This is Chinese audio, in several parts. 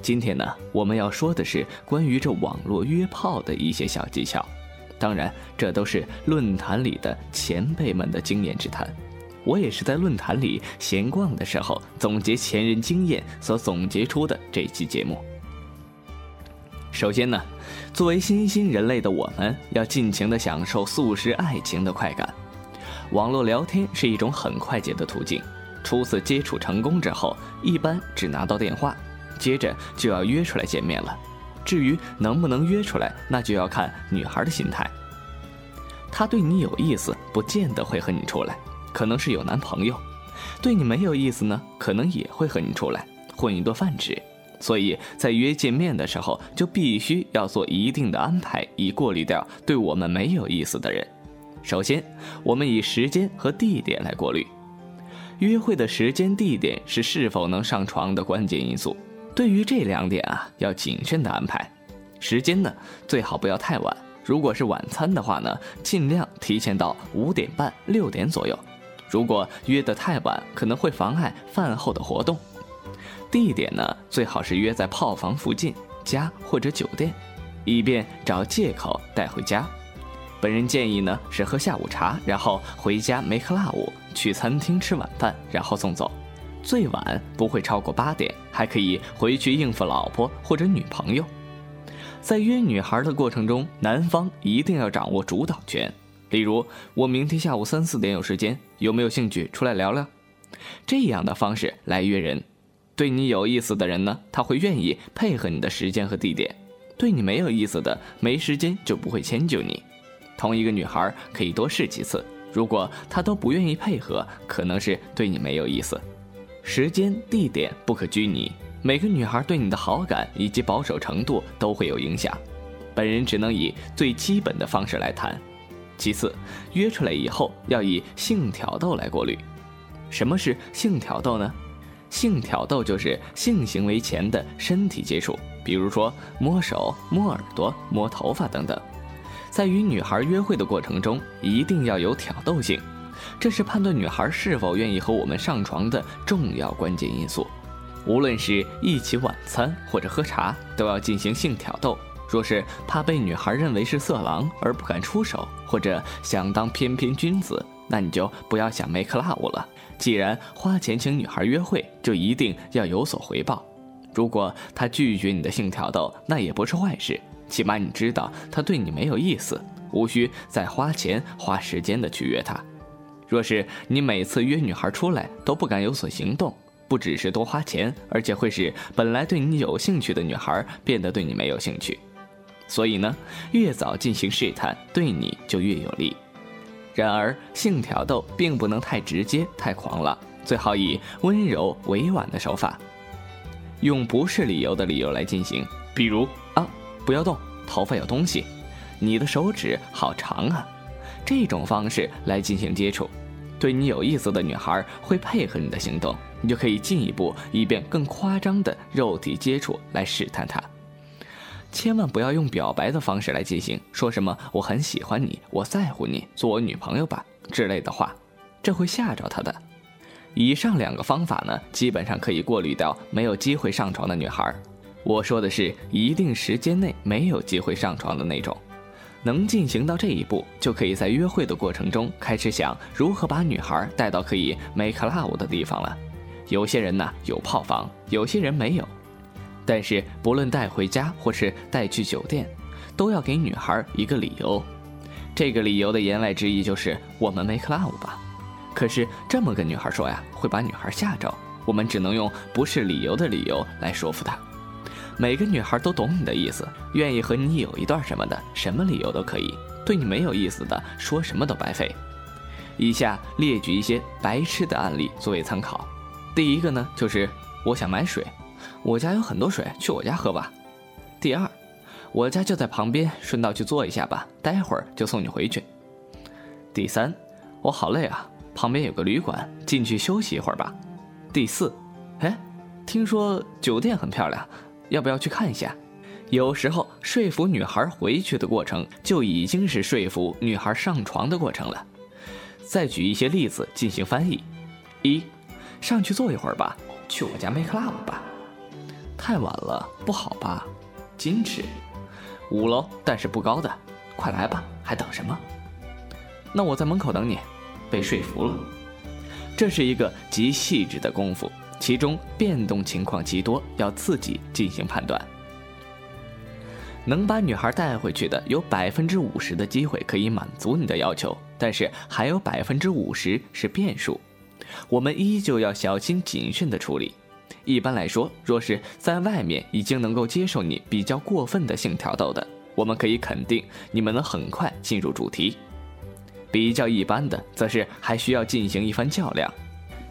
今天呢，我们要说的是关于这网络约炮的一些小技巧。当然，这都是论坛里的前辈们的经验之谈。我也是在论坛里闲逛的时候，总结前人经验所总结出的这期节目。首先呢，作为新兴人类的我们，要尽情的享受速食爱情的快感。网络聊天是一种很快捷的途径。初次接触成功之后，一般只拿到电话，接着就要约出来见面了。至于能不能约出来，那就要看女孩的心态。她对你有意思，不见得会和你出来，可能是有男朋友；对你没有意思呢，可能也会和你出来混一顿饭吃。所以在约见面的时候，就必须要做一定的安排，以过滤掉对我们没有意思的人。首先，我们以时间和地点来过滤。约会的时间、地点是是否能上床的关键因素。对于这两点啊，要谨慎的安排。时间呢，最好不要太晚。如果是晚餐的话呢，尽量提前到五点半、六点左右。如果约得太晚，可能会妨碍饭后的活动。地点呢，最好是约在炮房附近、家或者酒店，以便找借口带回家。本人建议呢是喝下午茶，然后回家 make love，去餐厅吃晚饭，然后送走。最晚不会超过八点，还可以回去应付老婆或者女朋友。在约女孩的过程中，男方一定要掌握主导权。例如，我明天下午三四点有时间，有没有兴趣出来聊聊？这样的方式来约人。对你有意思的人呢，他会愿意配合你的时间和地点；对你没有意思的，没时间就不会迁就你。同一个女孩可以多试几次，如果她都不愿意配合，可能是对你没有意思。时间、地点不可拘泥，每个女孩对你的好感以及保守程度都会有影响。本人只能以最基本的方式来谈。其次，约出来以后要以性挑逗来过滤。什么是性挑逗呢？性挑逗就是性行为前的身体接触，比如说摸手、摸耳朵、摸头发等等。在与女孩约会的过程中，一定要有挑逗性，这是判断女孩是否愿意和我们上床的重要关键因素。无论是一起晚餐或者喝茶，都要进行性挑逗。若是怕被女孩认为是色狼而不敢出手，或者想当翩翩君子，那你就不要想 make love 了。既然花钱请女孩约会，就一定要有所回报。如果她拒绝你的性挑逗，那也不是坏事，起码你知道她对你没有意思，无需再花钱花时间的去约她。若是你每次约女孩出来都不敢有所行动，不只是多花钱，而且会使本来对你有兴趣的女孩变得对你没有兴趣。所以呢，越早进行试探，对你就越有利。然而，性挑逗并不能太直接、太狂了，最好以温柔委婉的手法，用不是理由的理由来进行。比如啊，不要动，头发有东西，你的手指好长啊，这种方式来进行接触，对你有意思的女孩会配合你的行动，你就可以进一步，以便更夸张的肉体接触来试探她。千万不要用表白的方式来进行，说什么“我很喜欢你，我在乎你，做我女朋友吧”之类的话，这会吓着她的。以上两个方法呢，基本上可以过滤掉没有机会上床的女孩。我说的是一定时间内没有机会上床的那种。能进行到这一步，就可以在约会的过程中开始想如何把女孩带到可以 make love 的地方了。有些人呢有炮房，有些人没有。但是，不论带回家或是带去酒店，都要给女孩一个理由。这个理由的言外之意就是我们 make love 吧。可是这么跟女孩说呀，会把女孩吓着。我们只能用不是理由的理由来说服她。每个女孩都懂你的意思，愿意和你有一段什么的，什么理由都可以。对你没有意思的，说什么都白费。以下列举一些白痴的案例作为参考。第一个呢，就是我想买水。我家有很多水，去我家喝吧。第二，我家就在旁边，顺道去坐一下吧，待会儿就送你回去。第三，我好累啊，旁边有个旅馆，进去休息一会儿吧。第四，哎，听说酒店很漂亮，要不要去看一下？有时候说服女孩回去的过程，就已经是说服女孩上床的过程了。再举一些例子进行翻译：一，上去坐一会儿吧，去我家 make love 吧。太晚了，不好吧？矜持。五楼，但是不高的。快来吧，还等什么？那我在门口等你。被说服了。这是一个极细致的功夫，其中变动情况极多，要自己进行判断。能把女孩带回去的，有百分之五十的机会可以满足你的要求，但是还有百分之五十是变数，我们依旧要小心谨慎的处理。一般来说，若是在外面已经能够接受你比较过分的性挑逗的，我们可以肯定你们能很快进入主题。比较一般的，则是还需要进行一番较量。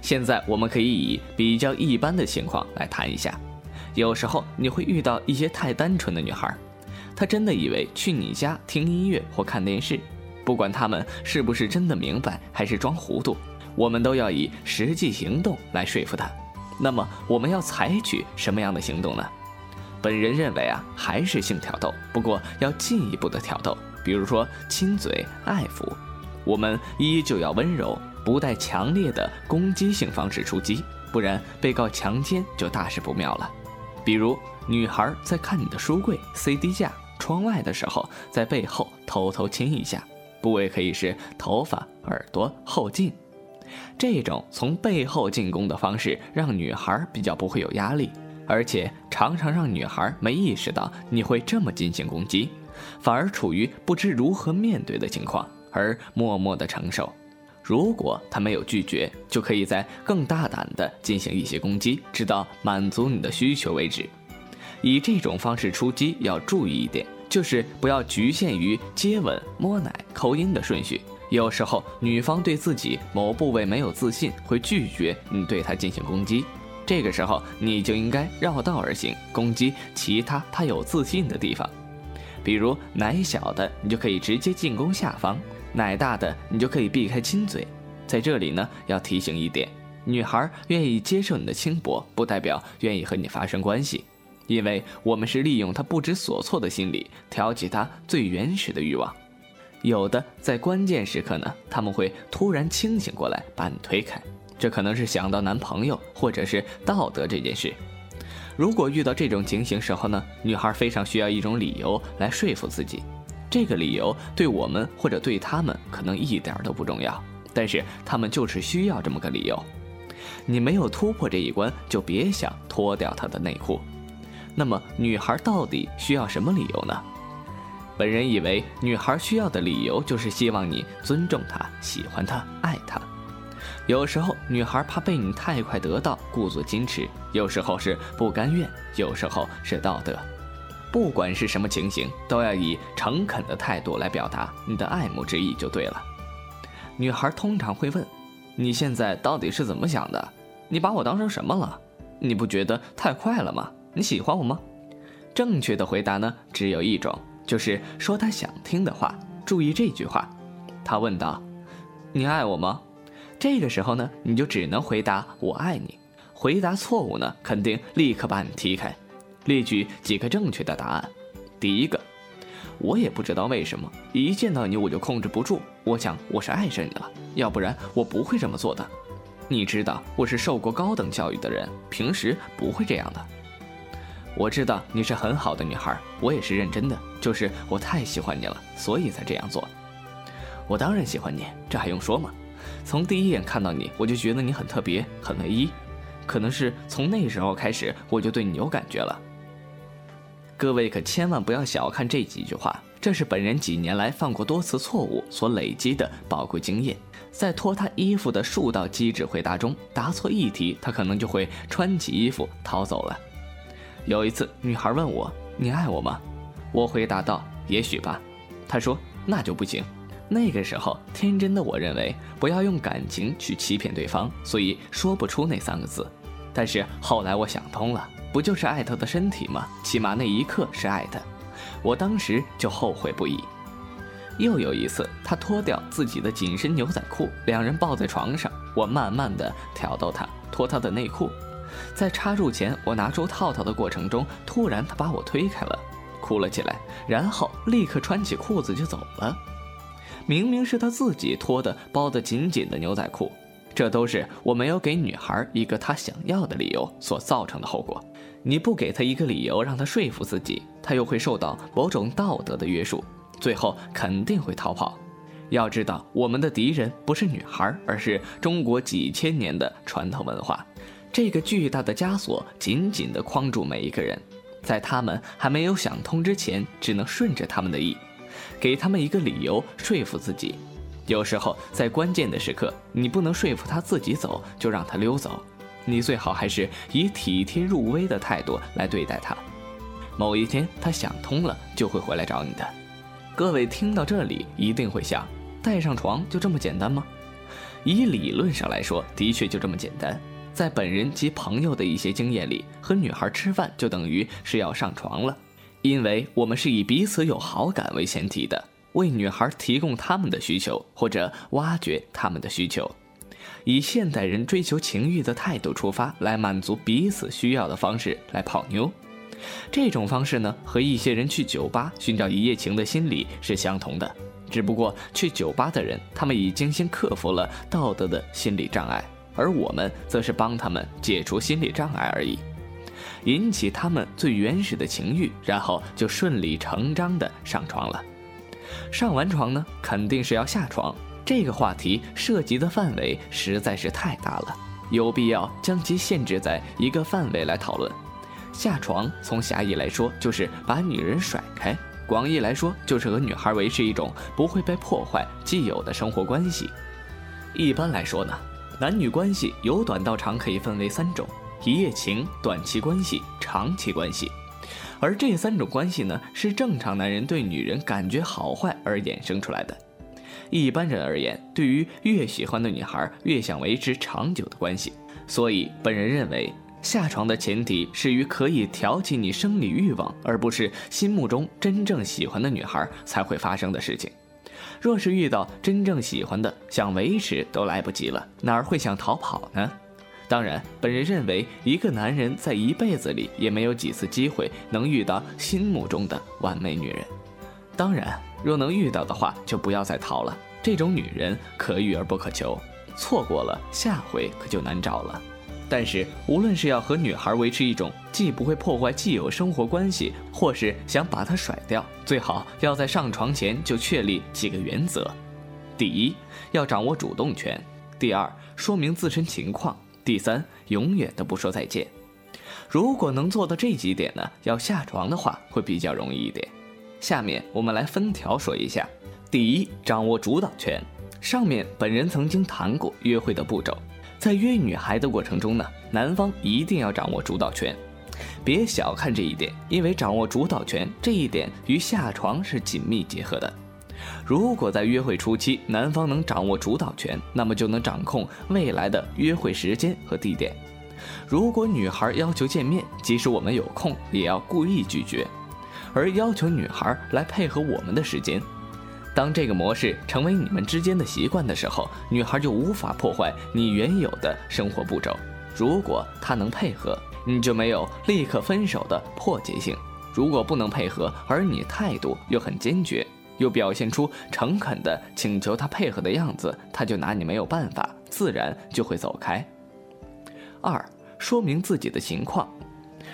现在我们可以以比较一般的情况来谈一下。有时候你会遇到一些太单纯的女孩。她真的以为去你家听音乐或看电视，不管他们是不是真的明白还是装糊涂，我们都要以实际行动来说服她。那么我们要采取什么样的行动呢？本人认为啊，还是性挑逗，不过要进一步的挑逗，比如说亲嘴、爱抚。我们依旧要温柔，不带强烈的攻击性方式出击，不然被告强奸就大事不妙了。比如女孩在看你的书柜、CD 架。窗外的时候，在背后偷偷亲一下，部位可以是头发、耳朵、后颈。这种从背后进攻的方式，让女孩比较不会有压力，而且常常让女孩没意识到你会这么进行攻击，反而处于不知如何面对的情况，而默默的承受。如果他没有拒绝，就可以在更大胆的进行一些攻击，直到满足你的需求为止。以这种方式出击要注意一点，就是不要局限于接吻、摸奶、口音的顺序。有时候女方对自己某部位没有自信，会拒绝你对她进行攻击，这个时候你就应该绕道而行，攻击其他她有自信的地方。比如奶小的，你就可以直接进攻下方；奶大的，你就可以避开亲嘴。在这里呢，要提醒一点：女孩愿意接受你的轻薄，不代表愿意和你发生关系。因为我们是利用她不知所措的心理，挑起她最原始的欲望。有的在关键时刻呢，他们会突然清醒过来，把你推开。这可能是想到男朋友或者是道德这件事。如果遇到这种情形时候呢，女孩非常需要一种理由来说服自己。这个理由对我们或者对他们可能一点都不重要，但是他们就是需要这么个理由。你没有突破这一关，就别想脱掉他的内裤。那么，女孩到底需要什么理由呢？本人以为，女孩需要的理由就是希望你尊重她、喜欢她、爱她。有时候，女孩怕被你太快得到，故作矜持；有时候是不甘愿；有时候是道德。不管是什么情形，都要以诚恳的态度来表达你的爱慕之意就对了。女孩通常会问：“你现在到底是怎么想的？你把我当成什么了？你不觉得太快了吗？”你喜欢我吗？正确的回答呢，只有一种，就是说他想听的话。注意这句话，他问道：“你爱我吗？”这个时候呢，你就只能回答“我爱你”。回答错误呢，肯定立刻把你踢开。列举几个正确的答案。第一个，我也不知道为什么，一见到你我就控制不住。我想我是爱上你了，要不然我不会这么做的。你知道我是受过高等教育的人，平时不会这样的。我知道你是很好的女孩，我也是认真的，就是我太喜欢你了，所以才这样做。我当然喜欢你，这还用说吗？从第一眼看到你，我就觉得你很特别，很唯一。可能是从那时候开始，我就对你有感觉了。各位可千万不要小看这几句话，这是本人几年来犯过多次错误所累积的宝贵经验。在脱他衣服的数道机智回答中，答错一题，他可能就会穿起衣服逃走了。有一次，女孩问我：“你爱我吗？”我回答道：“也许吧。”她说：“那就不行。”那个时候，天真的我认为不要用感情去欺骗对方，所以说不出那三个字。但是后来我想通了，不就是爱她的身体吗？起码那一刻是爱的。我当时就后悔不已。又有一次，她脱掉自己的紧身牛仔裤，两人抱在床上，我慢慢的挑逗她，脱她的内裤。在插入前，我拿出套套的过程中，突然他把我推开了，哭了起来，然后立刻穿起裤子就走了。明明是他自己脱的包得紧紧的牛仔裤，这都是我没有给女孩一个她想要的理由所造成的后果。你不给她一个理由让她说服自己，她又会受到某种道德的约束，最后肯定会逃跑。要知道，我们的敌人不是女孩，而是中国几千年的传统文化。这个巨大的枷锁紧紧地框住每一个人，在他们还没有想通之前，只能顺着他们的意，给他们一个理由说服自己。有时候，在关键的时刻，你不能说服他自己走，就让他溜走。你最好还是以体贴入微的态度来对待他。某一天，他想通了，就会回来找你的。各位听到这里，一定会想。带上床就这么简单吗？以理论上来说，的确就这么简单。在本人及朋友的一些经验里，和女孩吃饭就等于是要上床了，因为我们是以彼此有好感为前提的，为女孩提供他们的需求或者挖掘他们的需求，以现代人追求情欲的态度出发，来满足彼此需要的方式来泡妞。这种方式呢，和一些人去酒吧寻找一夜情的心理是相同的。只不过去酒吧的人，他们已经先克服了道德的心理障碍，而我们则是帮他们解除心理障碍而已，引起他们最原始的情欲，然后就顺理成章的上床了。上完床呢，肯定是要下床。这个话题涉及的范围实在是太大了，有必要将其限制在一个范围来讨论。下床从狭义来说，就是把女人甩开。广义来说，就是和女孩维持一种不会被破坏既有的生活关系。一般来说呢，男女关系由短到长可以分为三种：一夜情、短期关系、长期关系。而这三种关系呢，是正常男人对女人感觉好坏而衍生出来的。一般人而言，对于越喜欢的女孩，越想维持长久的关系。所以，本人认为。下床的前提是与可以挑起你生理欲望，而不是心目中真正喜欢的女孩才会发生的事情。若是遇到真正喜欢的，想维持都来不及了，哪儿会想逃跑呢？当然，本人认为一个男人在一辈子里也没有几次机会能遇到心目中的完美女人。当然，若能遇到的话，就不要再逃了。这种女人可遇而不可求，错过了，下回可就难找了。但是，无论是要和女孩维持一种既不会破坏既有生活关系，或是想把她甩掉，最好要在上床前就确立几个原则：第一，要掌握主动权；第二，说明自身情况；第三，永远都不说再见。如果能做到这几点呢，要下床的话会比较容易一点。下面我们来分条说一下：第一，掌握主导权。上面本人曾经谈过约会的步骤。在约女孩的过程中呢，男方一定要掌握主导权，别小看这一点，因为掌握主导权这一点与下床是紧密结合的。如果在约会初期，男方能掌握主导权，那么就能掌控未来的约会时间和地点。如果女孩要求见面，即使我们有空，也要故意拒绝，而要求女孩来配合我们的时间。当这个模式成为你们之间的习惯的时候，女孩就无法破坏你原有的生活步骤。如果她能配合，你就没有立刻分手的迫切性；如果不能配合，而你态度又很坚决，又表现出诚恳的请求她配合的样子，她就拿你没有办法，自然就会走开。二，说明自己的情况。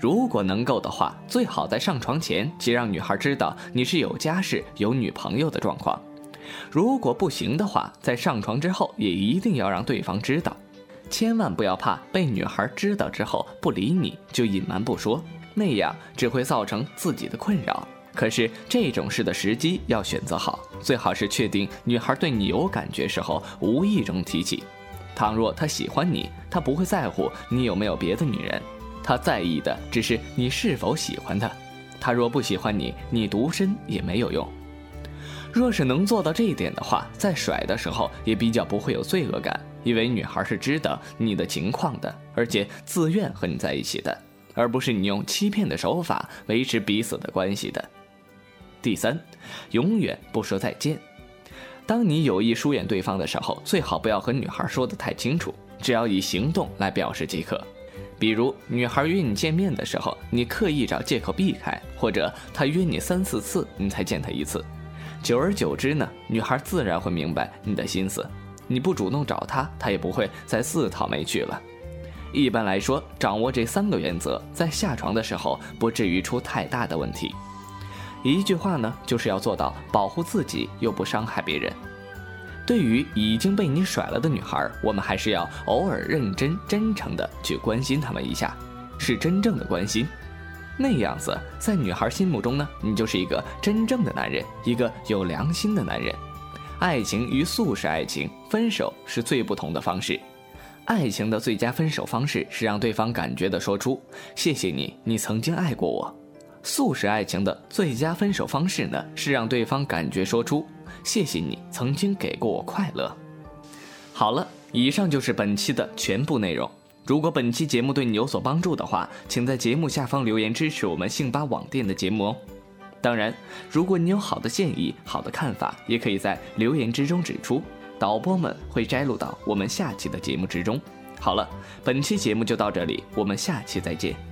如果能够的话，最好在上床前即让女孩知道你是有家室、有女朋友的状况。如果不行的话，在上床之后也一定要让对方知道，千万不要怕被女孩知道之后不理你就隐瞒不说，那样只会造成自己的困扰。可是这种事的时机要选择好，最好是确定女孩对你有感觉时候无意中提起。倘若她喜欢你，她不会在乎你有没有别的女人。他在意的只是你是否喜欢他，他若不喜欢你，你独身也没有用。若是能做到这一点的话，在甩的时候也比较不会有罪恶感，因为女孩是知道你的情况的，而且自愿和你在一起的，而不是你用欺骗的手法维持彼此的关系的。第三，永远不说再见。当你有意疏远对方的时候，最好不要和女孩说的太清楚，只要以行动来表示即可。比如，女孩约你见面的时候，你刻意找借口避开，或者她约你三四次，你才见她一次，久而久之呢，女孩自然会明白你的心思。你不主动找她，她也不会再自讨没趣了。一般来说，掌握这三个原则，在下床的时候不至于出太大的问题。一句话呢，就是要做到保护自己又不伤害别人。对于已经被你甩了的女孩，我们还是要偶尔认真真诚的去关心她们一下，是真正的关心。那样子，在女孩心目中呢，你就是一个真正的男人，一个有良心的男人。爱情与速食爱情，分手是最不同的方式。爱情的最佳分手方式是让对方感觉的说出“谢谢你，你曾经爱过我”。速食爱情的最佳分手方式呢，是让对方感觉说出“谢谢你曾经给过我快乐”。好了，以上就是本期的全部内容。如果本期节目对你有所帮助的话，请在节目下方留言支持我们信巴网店的节目哦。当然，如果你有好的建议、好的看法，也可以在留言之中指出。导播们会摘录到我们下期的节目之中。好了，本期节目就到这里，我们下期再见。